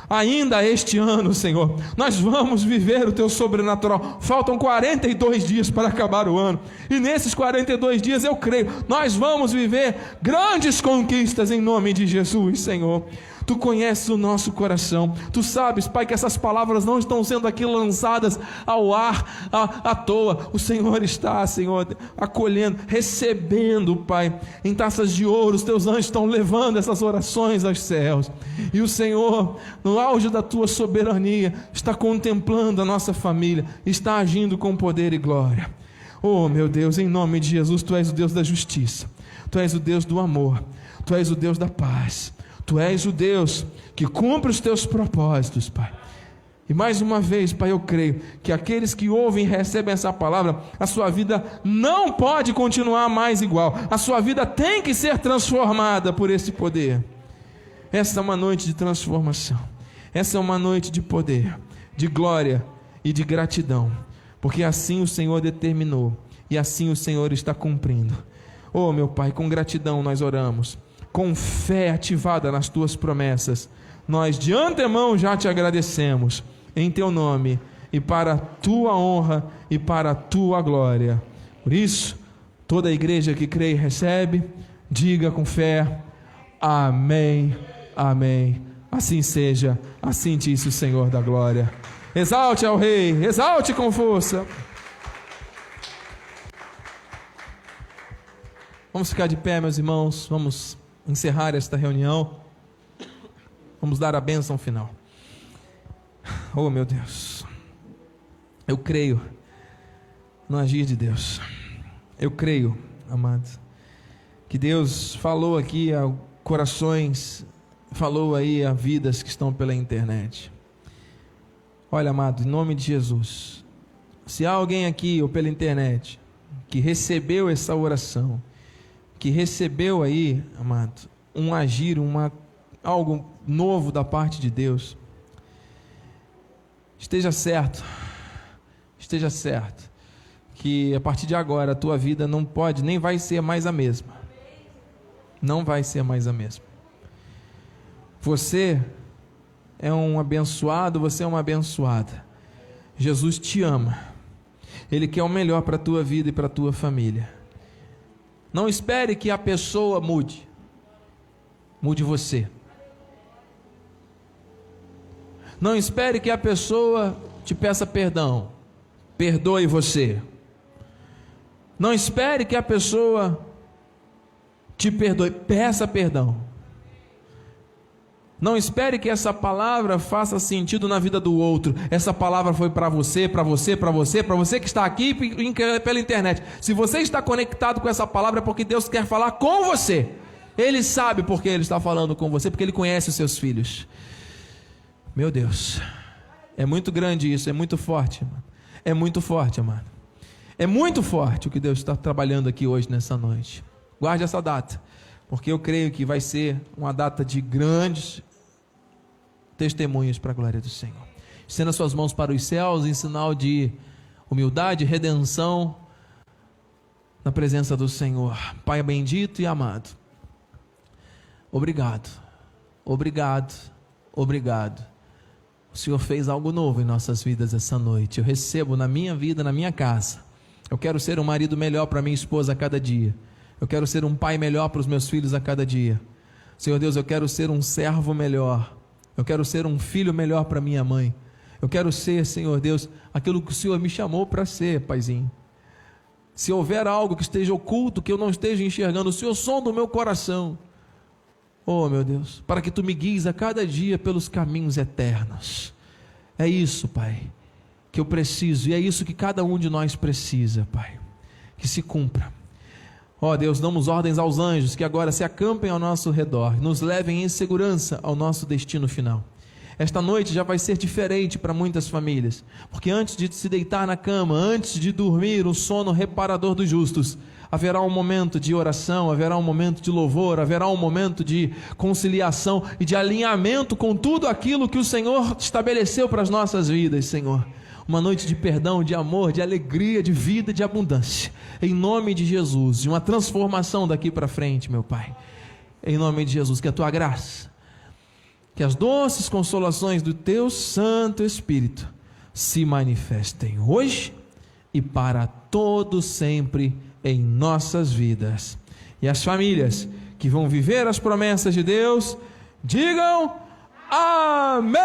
Ainda este ano, Senhor, nós vamos viver o teu sobrenatural. Faltam 42 dias para acabar o ano, e nesses 42 dias eu creio, nós vamos viver grandes conquistas em nome de Jesus, Senhor. Tu conheces o nosso coração. Tu sabes, Pai, que essas palavras não estão sendo aqui lançadas ao ar à, à toa. O Senhor está, Senhor, acolhendo, recebendo, Pai, em taças de ouro. Os teus anjos estão levando essas orações aos céus. E o Senhor, no auge da tua soberania, está contemplando a nossa família, está agindo com poder e glória. Oh, meu Deus, em nome de Jesus, tu és o Deus da justiça, tu és o Deus do amor, tu és o Deus da paz, tu és o Deus que cumpre os teus propósitos, Pai. E mais uma vez, Pai, eu creio que aqueles que ouvem e recebem essa palavra, a sua vida não pode continuar mais igual, a sua vida tem que ser transformada por esse poder. Essa é uma noite de transformação, essa é uma noite de poder, de glória e de gratidão, porque assim o Senhor determinou e assim o Senhor está cumprindo. Oh, meu Pai, com gratidão nós oramos, com fé ativada nas tuas promessas, nós de antemão já te agradecemos em teu nome e para a tua honra e para a tua glória. Por isso, toda a igreja que crê e recebe, diga com fé: Amém, Amém. Assim seja, assim disse o Senhor da glória. Exalte ao Rei, exalte com força. Vamos ficar de pé, meus irmãos, vamos encerrar esta reunião. Vamos dar a bênção final. Oh, meu Deus. Eu creio no agir de Deus. Eu creio, amados, que Deus falou aqui a corações, falou aí a vidas que estão pela internet. Olha, amado, em nome de Jesus, se há alguém aqui ou pela internet que recebeu essa oração, que recebeu aí, amado, um agir, uma algo novo da parte de Deus, Esteja certo, esteja certo, que a partir de agora a tua vida não pode, nem vai ser mais a mesma. Não vai ser mais a mesma. Você é um abençoado, você é uma abençoada. Jesus te ama. Ele quer o melhor para a tua vida e para a tua família. Não espere que a pessoa mude. Mude você. Não espere que a pessoa te peça perdão. Perdoe você. Não espere que a pessoa te perdoe. Peça perdão. Não espere que essa palavra faça sentido na vida do outro. Essa palavra foi para você, para você, para você, para você que está aqui pela internet. Se você está conectado com essa palavra é porque Deus quer falar com você. Ele sabe porque ele está falando com você, porque ele conhece os seus filhos. Meu Deus, é muito grande isso, é muito forte, mano. É muito forte, amado. É muito forte o que Deus está trabalhando aqui hoje, nessa noite. Guarde essa data, porque eu creio que vai ser uma data de grandes testemunhos para a glória do Senhor. Estenda suas mãos para os céus em sinal de humildade, redenção na presença do Senhor. Pai bendito e amado. Obrigado. Obrigado. Obrigado o Senhor fez algo novo em nossas vidas essa noite. Eu recebo na minha vida, na minha casa. Eu quero ser um marido melhor para minha esposa a cada dia. Eu quero ser um pai melhor para os meus filhos a cada dia. Senhor Deus, eu quero ser um servo melhor. Eu quero ser um filho melhor para minha mãe. Eu quero ser, Senhor Deus, aquilo que o Senhor me chamou para ser, Paizinho. Se houver algo que esteja oculto, que eu não esteja enxergando, o Senhor sonda o meu coração. Oh, meu Deus, para que tu me guies a cada dia pelos caminhos eternos. É isso, Pai, que eu preciso, e é isso que cada um de nós precisa, Pai. Que se cumpra. Ó oh, Deus, damos ordens aos anjos que agora se acampem ao nosso redor, nos levem em segurança ao nosso destino final. Esta noite já vai ser diferente para muitas famílias, porque antes de se deitar na cama, antes de dormir, o sono reparador dos justos, haverá um momento de oração, haverá um momento de louvor, haverá um momento de conciliação e de alinhamento com tudo aquilo que o Senhor estabeleceu para as nossas vidas, Senhor. Uma noite de perdão, de amor, de alegria, de vida, de abundância. Em nome de Jesus, de uma transformação daqui para frente, meu Pai. Em nome de Jesus, que a tua graça, que as doces consolações do teu Santo Espírito se manifestem hoje e para todo sempre em nossas vidas. E as famílias que vão viver as promessas de Deus, digam amém,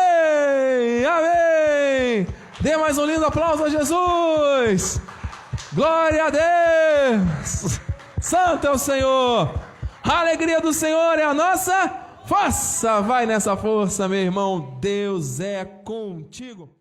amém. Dê mais um lindo aplauso a Jesus. Glória a Deus. Santo é o Senhor. A alegria do Senhor é a nossa força. Vai nessa força, meu irmão. Deus é contigo.